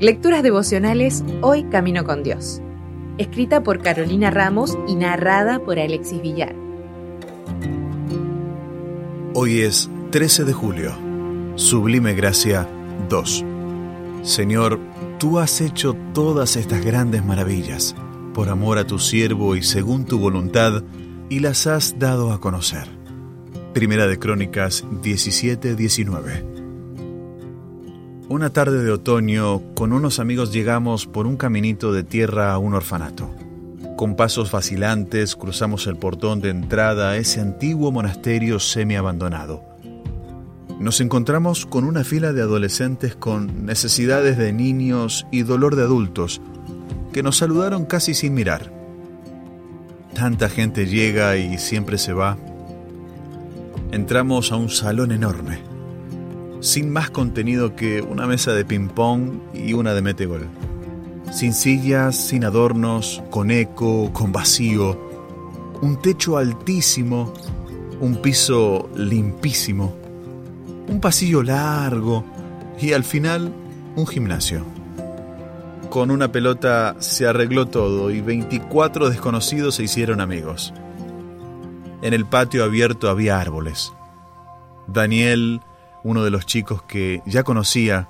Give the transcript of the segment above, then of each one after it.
Lecturas devocionales Hoy Camino con Dios. Escrita por Carolina Ramos y narrada por Alexis Villar. Hoy es 13 de julio. Sublime Gracia 2. Señor, tú has hecho todas estas grandes maravillas por amor a tu siervo y según tu voluntad, y las has dado a conocer. Primera de Crónicas 17-19. Una tarde de otoño, con unos amigos llegamos por un caminito de tierra a un orfanato. Con pasos vacilantes cruzamos el portón de entrada a ese antiguo monasterio semi-abandonado. Nos encontramos con una fila de adolescentes con necesidades de niños y dolor de adultos, que nos saludaron casi sin mirar. Tanta gente llega y siempre se va. Entramos a un salón enorme sin más contenido que una mesa de ping-pong y una de metegol. Sin sillas, sin adornos, con eco, con vacío, un techo altísimo, un piso limpísimo, un pasillo largo y al final un gimnasio. Con una pelota se arregló todo y 24 desconocidos se hicieron amigos. En el patio abierto había árboles. Daniel uno de los chicos que ya conocía,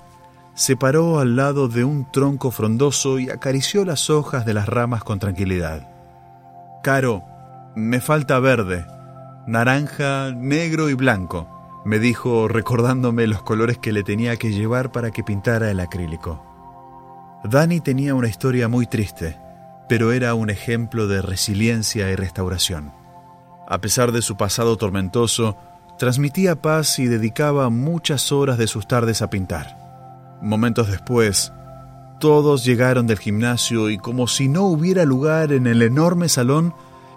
se paró al lado de un tronco frondoso y acarició las hojas de las ramas con tranquilidad. Caro, me falta verde, naranja, negro y blanco, me dijo recordándome los colores que le tenía que llevar para que pintara el acrílico. Dani tenía una historia muy triste, pero era un ejemplo de resiliencia y restauración. A pesar de su pasado tormentoso, transmitía paz y dedicaba muchas horas de sus tardes a pintar. Momentos después, todos llegaron del gimnasio y como si no hubiera lugar en el enorme salón,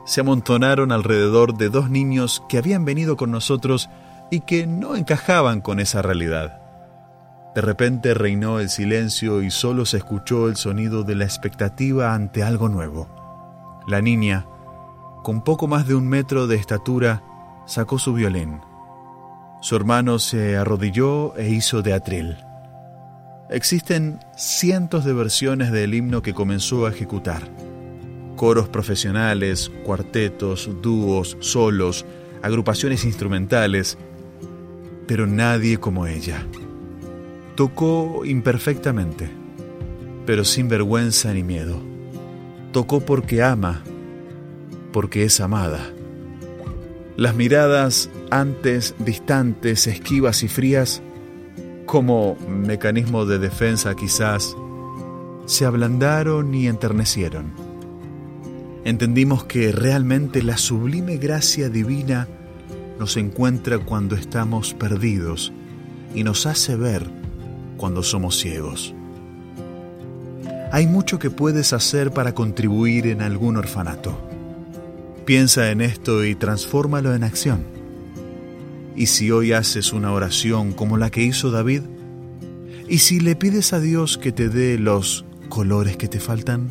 se amontonaron alrededor de dos niños que habían venido con nosotros y que no encajaban con esa realidad. De repente reinó el silencio y solo se escuchó el sonido de la expectativa ante algo nuevo. La niña, con poco más de un metro de estatura, sacó su violín. Su hermano se arrodilló e hizo de atril. Existen cientos de versiones del himno que comenzó a ejecutar. Coros profesionales, cuartetos, dúos, solos, agrupaciones instrumentales, pero nadie como ella. Tocó imperfectamente, pero sin vergüenza ni miedo. Tocó porque ama, porque es amada. Las miradas antes distantes, esquivas y frías, como mecanismo de defensa quizás, se ablandaron y enternecieron. Entendimos que realmente la sublime gracia divina nos encuentra cuando estamos perdidos y nos hace ver cuando somos ciegos. Hay mucho que puedes hacer para contribuir en algún orfanato. Piensa en esto y transfórmalo en acción. Y si hoy haces una oración como la que hizo David, y si le pides a Dios que te dé los colores que te faltan.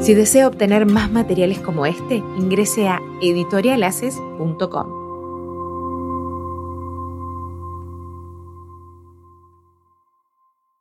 Si desea obtener más materiales como este, ingrese a editorialaces.com.